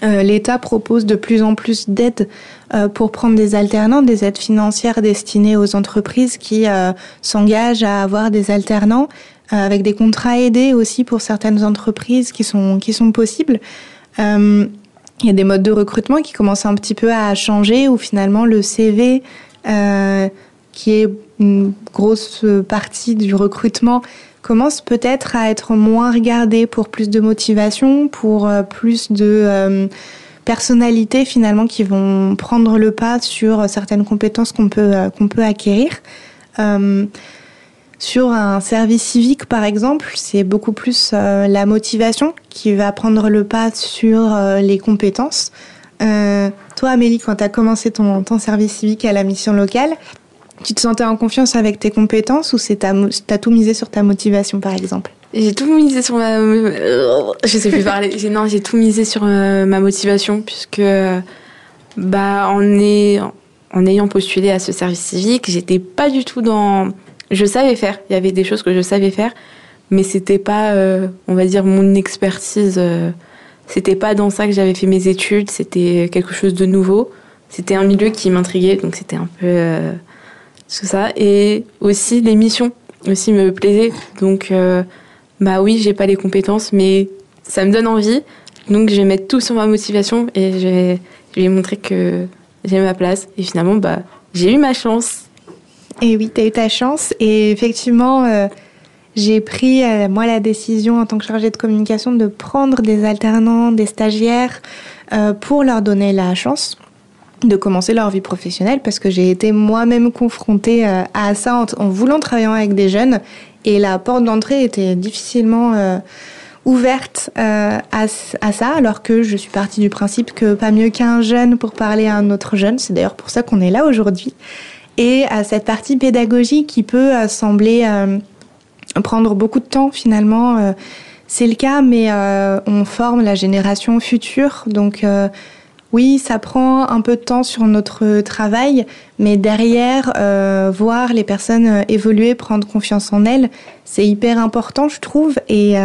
Euh, L'État propose de plus en plus d'aides euh, pour prendre des alternants, des aides financières destinées aux entreprises qui euh, s'engagent à avoir des alternants, avec des contrats aidés aussi pour certaines entreprises qui sont, qui sont possibles. Il y a des modes de recrutement qui commencent un petit peu à changer, où finalement le CV qui est une grosse partie du recrutement, commence peut-être à être moins regardé pour plus de motivation, pour euh, plus de, euh, personnalités finalement qui vont prendre le pas sur certaines compétences qu'on peut, peut acquérir. Sur un service civique, par exemple, c'est beaucoup plus la motivation qui va prendre le pas sur les compétences. Euh, toi, Amélie, quand tu as commencé ton, service civique à la mission locale, tu te sentais en confiance avec tes compétences ou c'est as tout misé sur ta motivation, par exemple? J'ai tout misé sur ma... Je sais plus parler. Non, j'ai tout misé sur euh, ma motivation puisque bah, en ayant postulé à ce service civique, j'étais pas du tout dans... Je savais faire. Il y avait des choses que je savais faire, mais c'était pas, euh, on va dire, mon expertise... Euh, c'était pas dans ça que j'avais fait mes études, c'était quelque chose de nouveau. C'était un milieu qui m'intriguait, donc c'était un peu euh, tout ça. Et aussi les missions aussi me plaisaient. Donc, euh, bah oui, j'ai pas les compétences, mais ça me donne envie. Donc je vais mettre tout sur ma motivation et je vais, je montrer que j'ai ma place. Et finalement, bah, j'ai eu ma chance. Et oui, tu as eu ta chance. Et effectivement, euh, j'ai pris, euh, moi, la décision en tant que chargée de communication de prendre des alternants, des stagiaires, pour leur donner la chance de commencer leur vie professionnelle parce que j'ai été moi-même confrontée euh, à ça en, voulant travailler avec des jeunes et la porte d'entrée était difficilement ouverte à, à, ça alors que je suis partie du principe que pas mieux qu'un jeune pour parler à un autre jeune. C'est d'ailleurs pour ça qu'on est là aujourd'hui. Et à cette partie pédagogique qui peut sembler prendre beaucoup de temps finalement. Euh, c'est le cas, mais euh, on forme la génération future. Donc euh, oui, ça prend un peu de temps sur notre travail, mais derrière, voir les personnes évoluer, prendre confiance en elles, c'est hyper important, je trouve. Et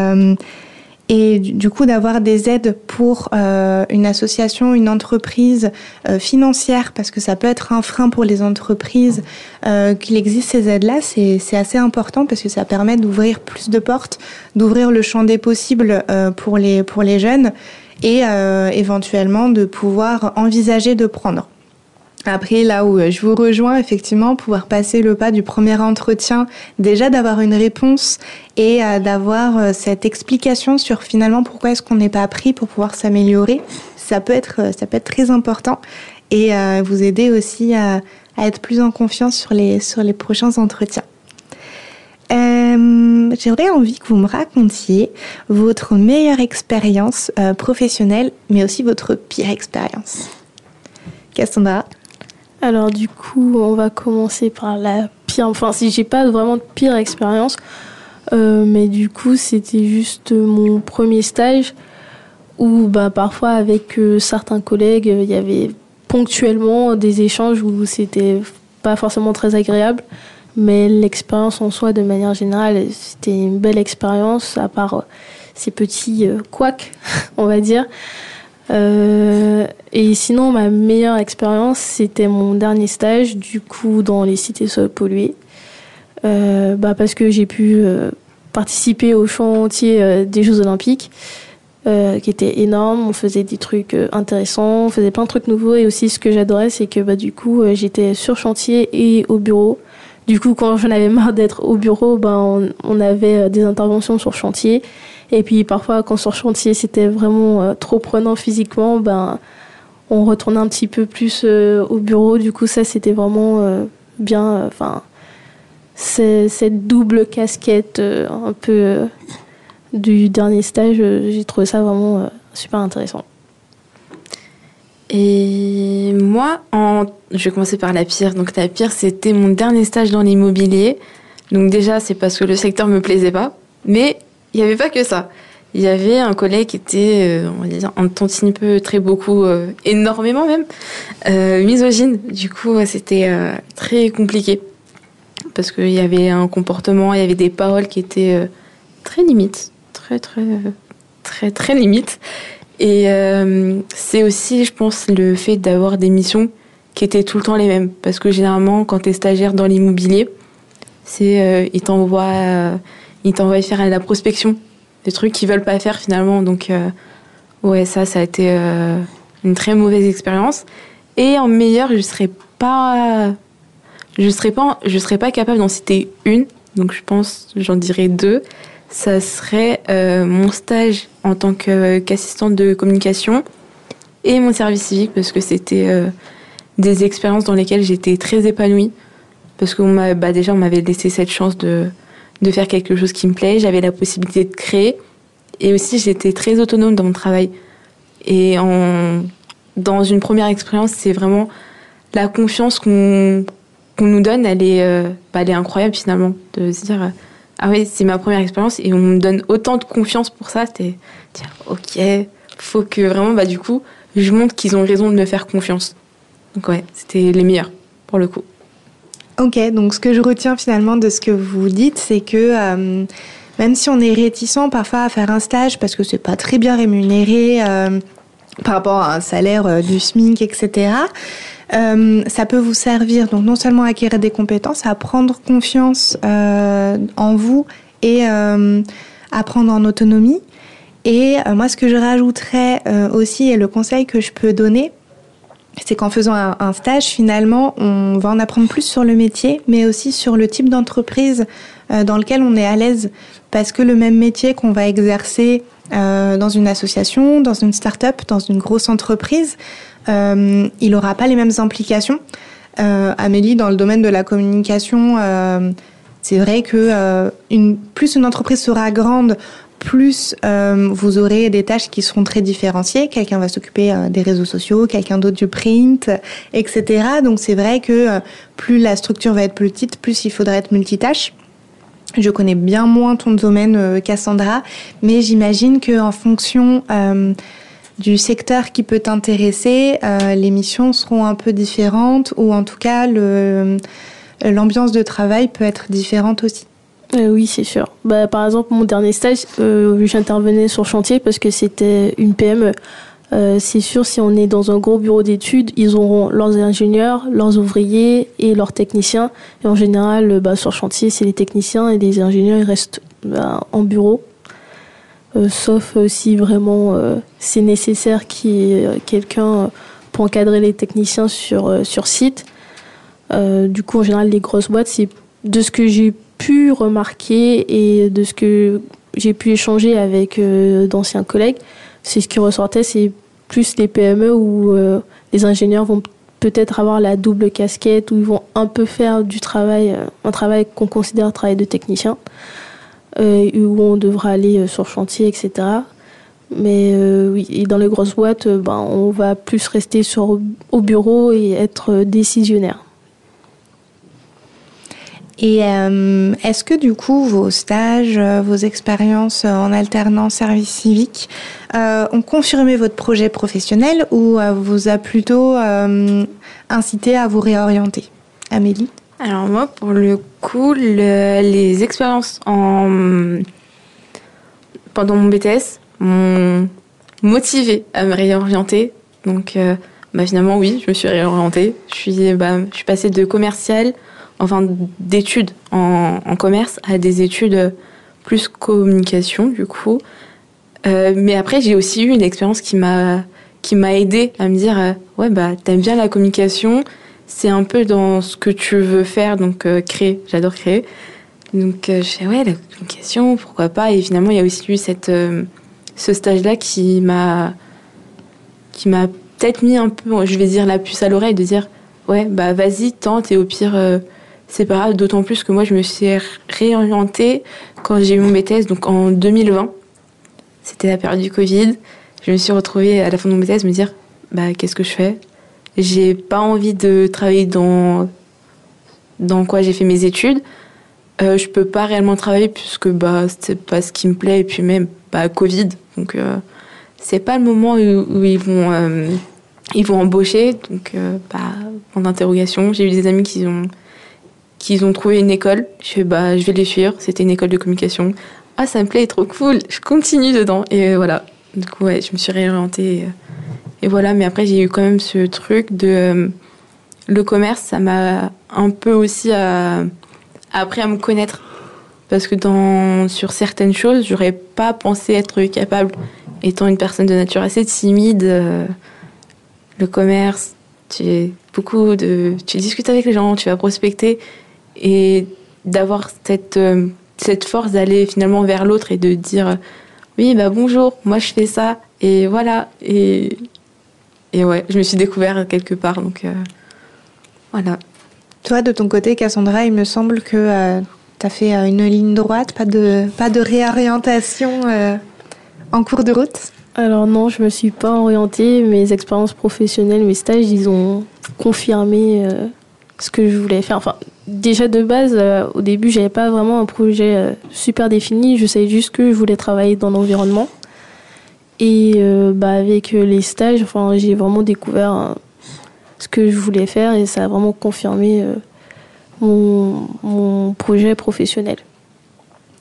et du coup d'avoir des aides pour euh, une association, une entreprise euh, financière, parce que ça peut être un frein pour les entreprises, euh, qu'il existe ces aides-là, c'est assez important parce que ça permet d'ouvrir plus de portes, d'ouvrir le champ des possibles pour, les, pour les jeunes et éventuellement de pouvoir envisager de prendre. Après, là où je vous rejoins, effectivement, pouvoir passer le pas du premier entretien, déjà d'avoir une réponse et euh, d'avoir euh, cette explication sur finalement pourquoi est-ce qu'on n'est pas appris pour pouvoir s'améliorer, ça peut être euh, ça peut être très important et vous aider aussi à, être plus en confiance sur les sur les prochains entretiens. J'aurais envie que vous me racontiez votre meilleure expérience professionnelle, mais aussi votre pire expérience. Cassandra alors du coup, on va commencer par la pire. Enfin, si j'ai pas vraiment de pire expérience, euh, mais du coup, c'était juste mon premier stage où, bah, parfois avec euh, certains collègues, il y avait ponctuellement des échanges où c'était pas forcément très agréable. Mais l'expérience en soi, de manière générale, c'était une belle expérience, à part euh, ces petits couacs, on va dire. Euh, et sinon, ma meilleure expérience, c'était mon dernier stage, du coup, dans les cités. Euh, bah, parce que j'ai pu euh, participer au chantier des Jeux Olympiques, qui était énorme. On faisait des trucs intéressants, on faisait plein de trucs nouveaux. Et aussi, ce que j'adorais, c'est que bah, du coup, j'étais sur chantier et au bureau. Du coup, quand j'en avais marre d'être au bureau, bah, on, avait des interventions sur chantier. Et puis parfois, quand sur chantier, c'était vraiment euh, trop prenant physiquement, ben, on retournait un petit peu plus euh, au bureau. Du coup, ça, c'était vraiment euh, bien. Enfin, cette double casquette un peu du dernier stage, j'ai trouvé ça vraiment super intéressant. Et moi, je vais commencer par la pire. Donc la pire, c'était mon dernier stage dans l'immobilier. Donc déjà, c'est parce que le secteur me plaisait pas. Mais il n'y avait pas que ça. Il y avait un collègue qui était, euh, on va dire, un tantinet peu, très beaucoup, euh, énormément même, euh, misogyne. Du coup, c'était très compliqué. Parce qu'il y avait un comportement, il y avait des paroles qui étaient très limites. Très, très, très, très limites. Et c'est aussi, je pense, le fait d'avoir des missions qui étaient tout le temps les mêmes. Parce que généralement, quand tu es stagiaire dans l'immobilier, c'est, ils t'envoient ils t'envoient faire la prospection, des trucs qu'ils veulent pas faire finalement. Donc, euh, ouais, ça, ça a été euh, une très mauvaise expérience. Et en meilleur, je serais pas, je serais pas, je serais pas capable d'en citer une. Donc, je pense, j'en dirais deux. Ça serait euh, mon stage en tant qu'assistante de communication et mon service civique parce que c'était des expériences dans lesquelles j'étais très épanouie parce qu'on bah déjà on m'avait laissé cette chance de faire quelque chose qui me plaît, j'avais la possibilité de créer et aussi j'étais très autonome dans mon travail. Et dans une première expérience, c'est vraiment la confiance qu'on nous donne, elle est euh, bah, elle est incroyable finalement de se dire ah oui, c'est ma première expérience et on me donne autant de confiance pour ça, c'était OK, faut que vraiment bah du coup, je montre qu'ils ont raison de me faire confiance. Donc ouais, c'était les meilleurs pour le coup. Ok, donc ce que je retiens finalement de ce que vous dites, c'est que euh, même si on est réticent parfois à faire un stage parce que c'est pas très bien rémunéré euh, par rapport à un salaire euh, du SMIC, etc., ça peut vous servir donc non seulement à acquérir des compétences, à prendre confiance en vous et à prendre en autonomie. Et moi, ce que je rajouterais aussi, et le conseil que je peux donner, c'est qu'en faisant un, stage, finalement, on va en apprendre plus sur le métier, mais aussi sur le type d'entreprise euh, dans lequel on est à l'aise. Parce que le même métier qu'on va exercer euh, dans une association, dans une start-up, dans une grosse entreprise, euh, il n'aura pas les mêmes implications. Amélie, dans le domaine de la communication, c'est vrai que plus une entreprise sera grande, plus euh, vous aurez des tâches qui seront très différenciées. Quelqu'un va s'occuper euh, des réseaux sociaux, quelqu'un d'autre du print, etc. Donc c'est vrai que euh, plus la structure va être petite, plus il faudra être multitâche. Je connais bien moins ton domaine, Cassandra, mais j'imagine que en fonction du secteur qui peut t'intéresser, les missions seront un peu différentes, ou en tout cas l'ambiance de travail peut être différente aussi. Euh, oui, c'est sûr. Bah, par exemple, mon dernier stage, euh, j'intervenais sur chantier parce que c'était une PME. Euh, c'est sûr, si on est dans un gros bureau d'études, ils auront leurs ingénieurs, leurs ouvriers et leurs techniciens. Et en général, bah, sur chantier, c'est les techniciens et les ingénieurs, restent bah, en bureau. Sauf si vraiment c'est nécessaire qu'il y ait quelqu'un pour encadrer les techniciens sur, sur site. du coup, en général, les grosses boîtes, c'est de ce que j'ai pu remarquer et de ce que j'ai pu échanger avec euh, d'anciens collègues, c'est ce qui ressortait, c'est plus les PME où euh, les ingénieurs vont peut-être avoir la double casquette, où ils vont un peu faire du travail, euh, un travail qu'on considère travail de technicien, où on devra aller sur chantier, etc. Mais oui, dans les grosses boîtes, ben, on va plus rester sur, au bureau et être décisionnaire. Et euh, est-ce que du coup vos stages, euh, vos expériences en alternance service civique euh, ont confirmé votre projet professionnel ou vous a plutôt incité à vous réorienter? Amélie? Alors moi pour le coup, les expériences en... pendant mon BTS m'ont motivé à me réorienter. Donc bah, finalement oui, je me suis réorientée. Je suis, bah, passée de commercial enfin d'études en, commerce à des études plus communication du coup. Euh, mais après j'ai aussi eu une expérience qui m'a qui m'a aidé à me dire euh, ouais bah t'aimes bien la communication, c'est un peu dans ce que tu veux faire donc euh, créer, j'adore créer. Donc je fais ouais la communication pourquoi pas et finalement il y a aussi eu cette ce stage là qui m'a qui m'a peut-être mis un peu je vais dire la puce à l'oreille de dire ouais bah vas-y tente et au pire c'est pas grave, d'autant plus que moi, je me suis réorientée quand j'ai eu mon BTS, donc en 2020. C'était la période du Covid. Je me suis retrouvée à la fin de mon BTS me dire bah, qu'est-ce que je fais? J'ai pas envie de travailler dans, dans quoi j'ai fait mes études. Euh, je peux pas réellement travailler puisque bah, c'est pas ce qui me plaît et puis même bah, Covid. Donc euh, c'est pas le moment où, ils vont. Euh, ils vont embaucher, donc euh, bah, d'interrogation. J'ai eu des amis qui ont qu'ils ont trouvé une école. Je fais, bah, je vais les suivre. C'était une école de communication. Ah, ça me plaît, trop cool. Je continue dedans. Et voilà. Du coup, ouais, je me suis réorientée. Voilà. Mais après, j'ai eu quand même ce truc de. Euh, le commerce, ça m'a un peu aussi euh, appris à me connaître. Parce que dans, sur certaines choses, j'aurais pas pensé être capable, étant une personne de nature assez timide. Euh, le commerce, tu, beaucoup de, tu discutes avec les gens, tu vas prospecter et d'avoir cette, cette force d'aller finalement vers l'autre et de dire oui bah bonjour moi je fais ça et voilà et et ouais, je me suis découvert quelque part. Donc voilà. Toi, de ton côté, Cassandra, il me semble que tu as fait une ligne droite, pas de, pas de réorientation en cours de route? Alors non, je me suis pas orientée. Mes expériences professionnelles, mes stages, ils ont confirmé euh, ce que je voulais faire. Enfin, déjà de base, euh, au début, j'avais pas vraiment un projet euh, super défini. Je savais juste que je voulais travailler dans l'environnement. Et bah, avec les stages, enfin, j'ai vraiment découvert ce que je voulais faire et ça a vraiment confirmé mon projet professionnel.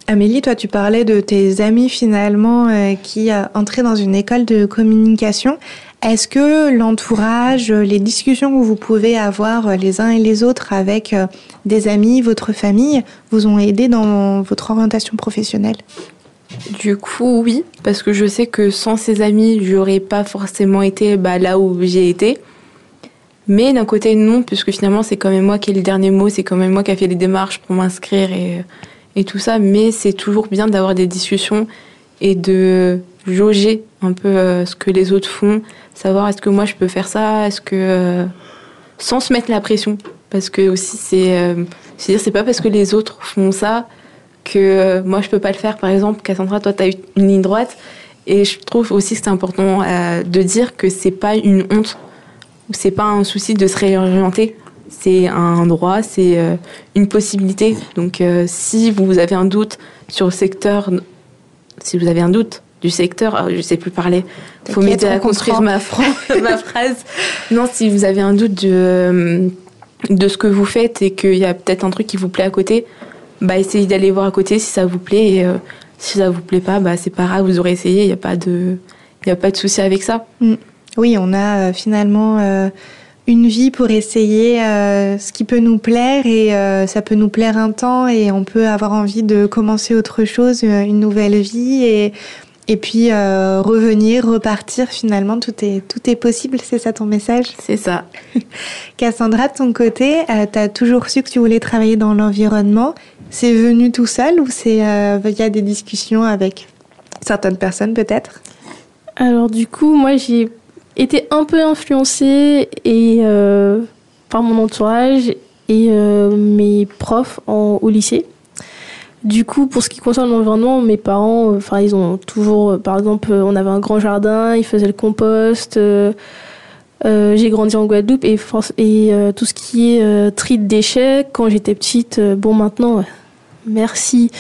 Amélie, toi, tu parlais de tes amis finalement euh, qui euh, entraient dans une école de communication. Est-ce que l'entourage, les discussions que vous pouvez avoir euh, les uns et les autres avec des amis, votre famille, vous ont aidé dans votre orientation professionnelle? Du coup, oui, parce que je sais que sans ces amis, j'aurais pas forcément été bah, là où j'ai été. Mais d'un côté, non, puisque finalement, c'est quand même moi qui ai le dernier mot, c'est quand même moi qui ai fait les démarches pour m'inscrire et et tout ça, mais c'est toujours bien d'avoir des discussions et de jauger un peu euh, ce que les autres font, savoir est-ce que moi je peux faire ça, est-ce que euh, sans se mettre la pression, parce que aussi c'est, euh, c'est dire c'est pas parce que les autres font ça que moi je peux pas le faire. Par exemple, Cassandra, toi tu as une ligne droite, et je trouve aussi que c'est important de dire que c'est pas une honte ou c'est pas un souci de se réorienter c'est un droit, c'est euh, une possibilité. Donc euh, si vous avez un doute sur le secteur, si vous avez un doute du secteur, ah, je ne sais plus parler, il faut m'aider à construire ma, ma, phrase. Non, si vous avez un doute de, euh, de ce que vous faites et qu'il y a peut-être un truc qui vous plaît à côté, bah essayez d'aller voir à côté si ça vous plaît. Et si ça vous plaît pas, bah c'est pas grave, vous aurez essayé, il n'y a pas de, il a pas de souci avec ça. Mm. Oui, on a finalement une vie pour essayer euh, ce qui peut nous plaire et euh, ça peut nous plaire un temps et on peut avoir envie de commencer autre chose, euh, une nouvelle vie et, et puis revenir, repartir finalement, tout est, tout est possible, c'est ça ton message? C'est ça. Cassandra, de ton côté, tu as toujours su que tu voulais travailler dans l'environnement. C'est venu tout seul ou c'est il y a des discussions avec certaines personnes peut-être? Alors du coup, moi j'ai été un peu influencée et, euh, par mon entourage et euh, mes profs au lycée. Du coup, pour ce qui concerne l'environnement, mes parents, euh, enfin, ils ont toujours, par exemple, on avait un grand jardin, ils faisaient le compost. j'ai grandi en Guadeloupe et, et tout ce qui est tri de déchets, quand j'étais petite, bon, maintenant, merci,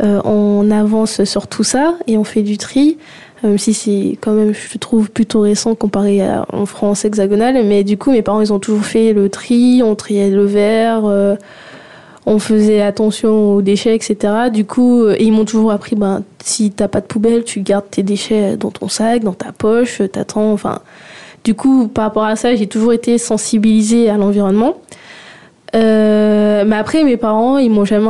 on avance sur tout ça et on fait du tri même si c'est quand même, je trouve, plutôt récent comparé en France hexagonale. Mais du coup, mes parents, ils ont toujours fait le tri, on triait le verre, euh, on faisait attention aux déchets, etc. Du coup, euh, ils m'ont toujours appris, ben, si t'as pas de poubelle, tu gardes tes déchets dans ton sac, dans ta poche, t'attends, enfin... Du coup, par rapport à ça, j'ai toujours été sensibilisée à l'environnement. Euh, mais après, mes parents, ils m'ont jamais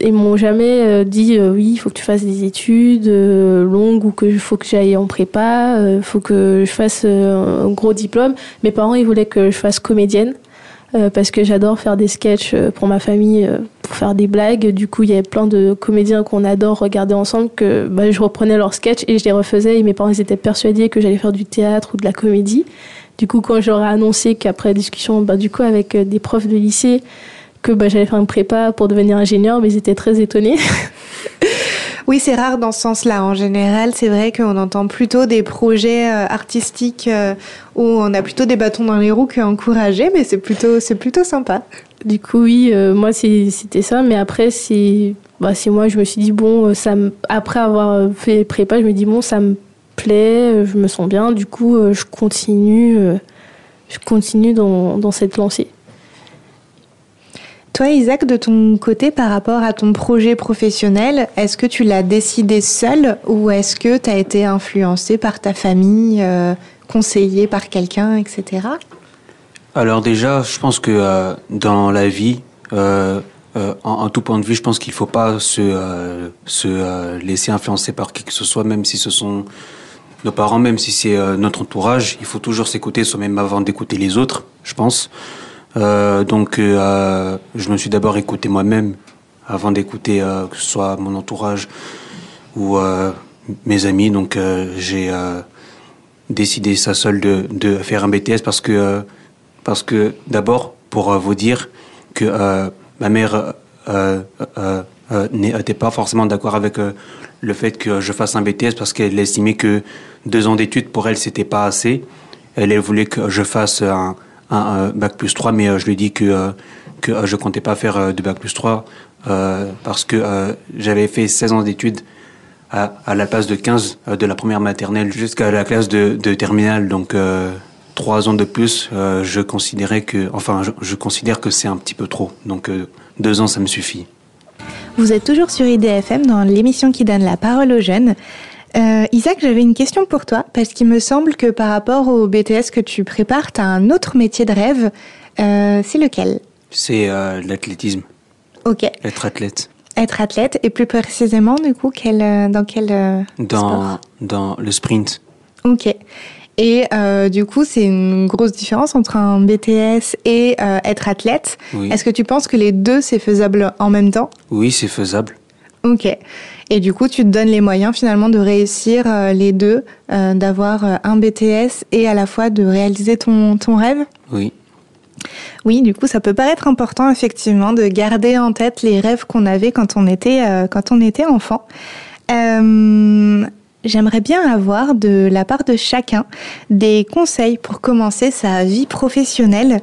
ils m'ont jamais euh, dit euh, oui, il faut que tu fasses des études euh, longues ou que faut que j'aille en prépa, il faut que je fasse un gros diplôme. Mes parents, ils voulaient que je fasse comédienne parce que j'adore faire des sketchs pour ma famille, pour faire des blagues. Du coup, il y avait plein de comédiens qu'on adore regarder ensemble que bah, je reprenais leurs sketchs et je les refaisais. Et mes parents ils étaient persuadés que j'allais faire du théâtre ou de la comédie. Du coup, quand j'aurais annoncé qu'après discussion, bah, du coup, avec des profs de lycée, que bah, j'allais faire une prépa pour devenir ingénieur, mais ils étaient très étonnés. Oui, c'est rare dans ce sens-là. En général, c'est vrai qu'on entend plutôt des projets euh, artistiques euh, où on a plutôt des bâtons dans les roues qu'encouragés, mais c'est plutôt, c'est plutôt sympa. Du coup, oui, euh, moi, c'était ça. Mais après, c'est, bah, c'est moi, je me suis dit, bon, ça après avoir fait prépa, je me dis, bon, ça me plaît, je me sens bien. Du coup, je continue, je continue dans, dans cette lancée. Isaac, de ton côté, par rapport à ton projet professionnel, est-ce que tu l'as décidé seul ou est-ce que tu as été influencé par ta famille, euh, conseillé par quelqu'un, etc. Alors déjà, je pense que euh, dans la vie, euh, en, tout point de vue, je pense qu'il ne faut pas se, se laisser influencer par qui que ce soit, même si ce sont nos parents, même si c'est notre entourage. Il faut toujours s'écouter soi-même avant d'écouter les autres, je pense. Euh, donc, euh, je me suis d'abord écouté moi-même avant d'écouter euh, que ce soit mon entourage ou mes amis. Donc, j'ai décidé ça seul de, de, faire un BTS parce que, parce que d'abord, pour vous dire que ma mère n'était pas forcément d'accord avec le fait que je fasse un BTS parce qu'elle estimait que deux ans d'études pour elle, c'était pas assez. Elle, elle voulait que je fasse un, un, bac plus 3, mais je lui ai dit que, que je comptais pas faire de bac plus 3 parce que j'avais fait 16 ans d'études à, à, la place de 15 de la première maternelle jusqu'à la classe de, de terminale. Donc, trois ans de plus, je considérais que, enfin, je, considère que c'est un petit peu trop. Donc, deux ans, ça me suffit. Vous êtes toujours sur IDFM dans l'émission qui donne la parole aux jeunes. Euh, Isaac, j'avais une question pour toi, parce qu'il me semble que par rapport au BTS que tu prépares, tu as un autre métier de rêve. Euh, c'est lequel? C'est euh, l'athlétisme. Ok. Être athlète. Être athlète, et plus précisément, du coup, quel, dans quel dans, sport? Dans le sprint. Ok. Et euh, du coup, c'est une grosse différence entre un BTS et euh, être athlète. Oui. Est-ce que tu penses que les deux, c'est faisable en même temps? Oui, c'est faisable. Ok. Et du coup, tu te donnes les moyens finalement de réussir euh, les deux, euh, d'avoir euh, un BTS et à la fois de réaliser ton, ton rêve? Oui. Oui, du coup, ça peut paraître important effectivement de garder en tête les rêves qu'on avait quand on était, euh, quand on était enfant. Euh, J'aimerais bien avoir de la part de chacun des conseils pour commencer sa vie professionnelle.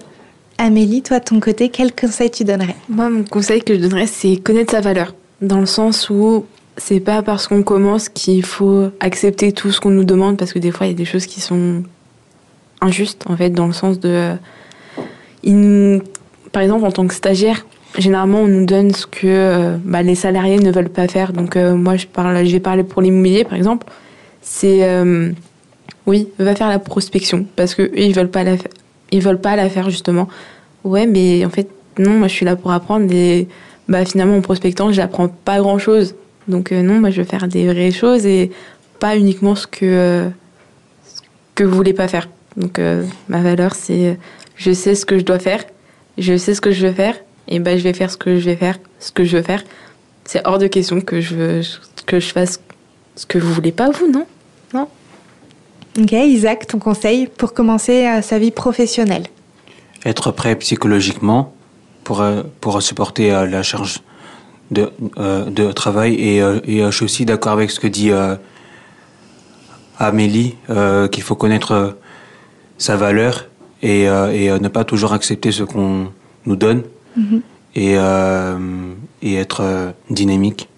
Amélie, toi, de ton côté, quel conseil tu donnerais? Moi, mon conseil que je donnerais, c'est connaître sa valeur. Dans le sens où c'est pas parce qu'on commence qu'il faut accepter tout ce qu'on nous demande, parce que des fois, il y a des choses qui sont injustes, en fait, dans le sens de. Il, par exemple, en tant que stagiaire, généralement, on nous donne ce que euh, bah, les salariés ne veulent pas faire. Donc, euh, moi, je, parle, je vais parler pour l'immobilier, par exemple. C'est. Euh, oui, va faire la prospection, parce qu'eux, ils veulent pas la Ils veulent pas la faire, justement. Ouais, mais en fait, non, moi, je suis là pour apprendre. Et bah, finalement, en prospectant, j'apprends pas grand-chose. Donc, euh, non, moi, je veux faire des vraies choses et pas uniquement ce que, euh, ce que vous voulez pas faire. Donc, euh, ma valeur, c'est je sais ce que je dois faire, je sais ce que je veux faire, et ben je vais faire ce que je vais faire, ce que je veux faire. C'est hors de question que je, que je fasse ce que vous voulez pas, vous, non? Ok, Isaac, ton conseil pour commencer euh, sa vie professionnelle Être prêt psychologiquement pour, euh, pour supporter euh, la charge de, euh, de travail. Et, euh, et euh, je suis aussi d'accord avec ce que dit euh, Amélie, euh, qu'il faut connaître euh, sa valeur et, euh, et euh, ne pas toujours accepter ce qu'on nous donne et, euh, et être euh, dynamique.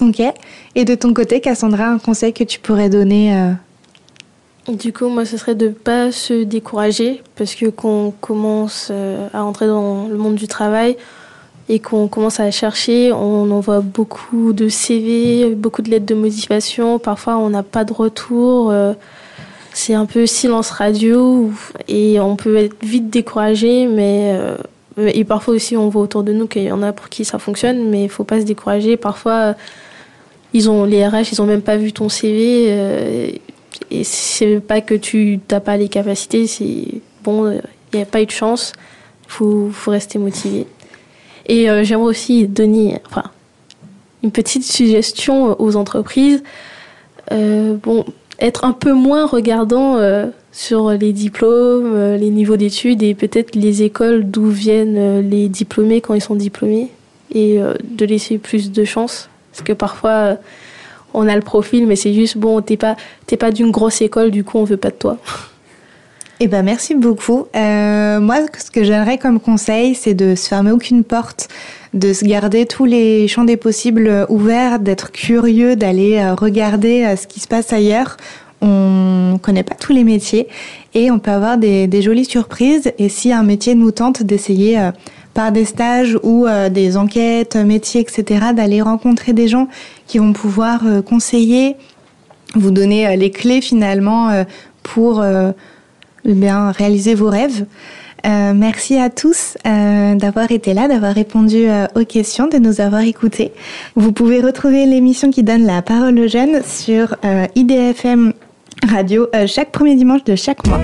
Ok. Et de ton côté, Cassandra, un conseil que tu pourrais donner euh, Du coup, moi, ce serait de ne pas se décourager parce que qu'on commence euh, à entrer dans le monde du travail et qu'on commence à chercher, on envoie beaucoup de CV, beaucoup de lettres de motivation. Parfois, on n'a pas de retour. euh, c'est un peu silence radio et on peut être vite découragé, mais euh, et parfois aussi on voit autour de nous qu'il y en a pour qui ça fonctionne, mais il faut pas se décourager. Parfois, ils ont les RH, ils ont même pas vu ton CV. euh, et c'est pas que tu n'as pas les capacités, c'est bon, il n'y a pas eu de chance, faut, faut rester motivé. Et euh, j'aimerais aussi donner enfin, une petite suggestion aux entreprises. Euh, bon, être un peu moins regardant euh, sur les diplômes, les niveaux d'études et peut-être les écoles d'où viennent les diplômés quand ils sont diplômés et de laisser plus de chance. Parce que parfois, on a le profil, mais c'est juste, bon, t'es pas, t'es pas d'une grosse école, du coup, on veut pas de toi. Eh ben merci beaucoup. Euh, moi, ce que j'aimerais comme conseil, c'est de se fermer aucune porte, de se garder tous les champs des possibles ouverts, d'être curieux, d'aller euh, regarder euh, ce qui se passe ailleurs. On connaît pas tous les métiers et on peut avoir des, jolies surprises. Et si un métier nous tente, d'essayer euh, par des stages ou des enquêtes, métiers, etc., d'aller rencontrer des gens qui vont pouvoir conseiller, vous donner les clés finalement pour eh bien, réaliser vos rêves. Euh, merci à tous euh, d'avoir été là, d'avoir répondu euh, aux questions, de nous avoir écoutés. Vous pouvez retrouver l'émission qui donne la parole aux jeunes sur IDFM Radio chaque premier dimanche de chaque mois.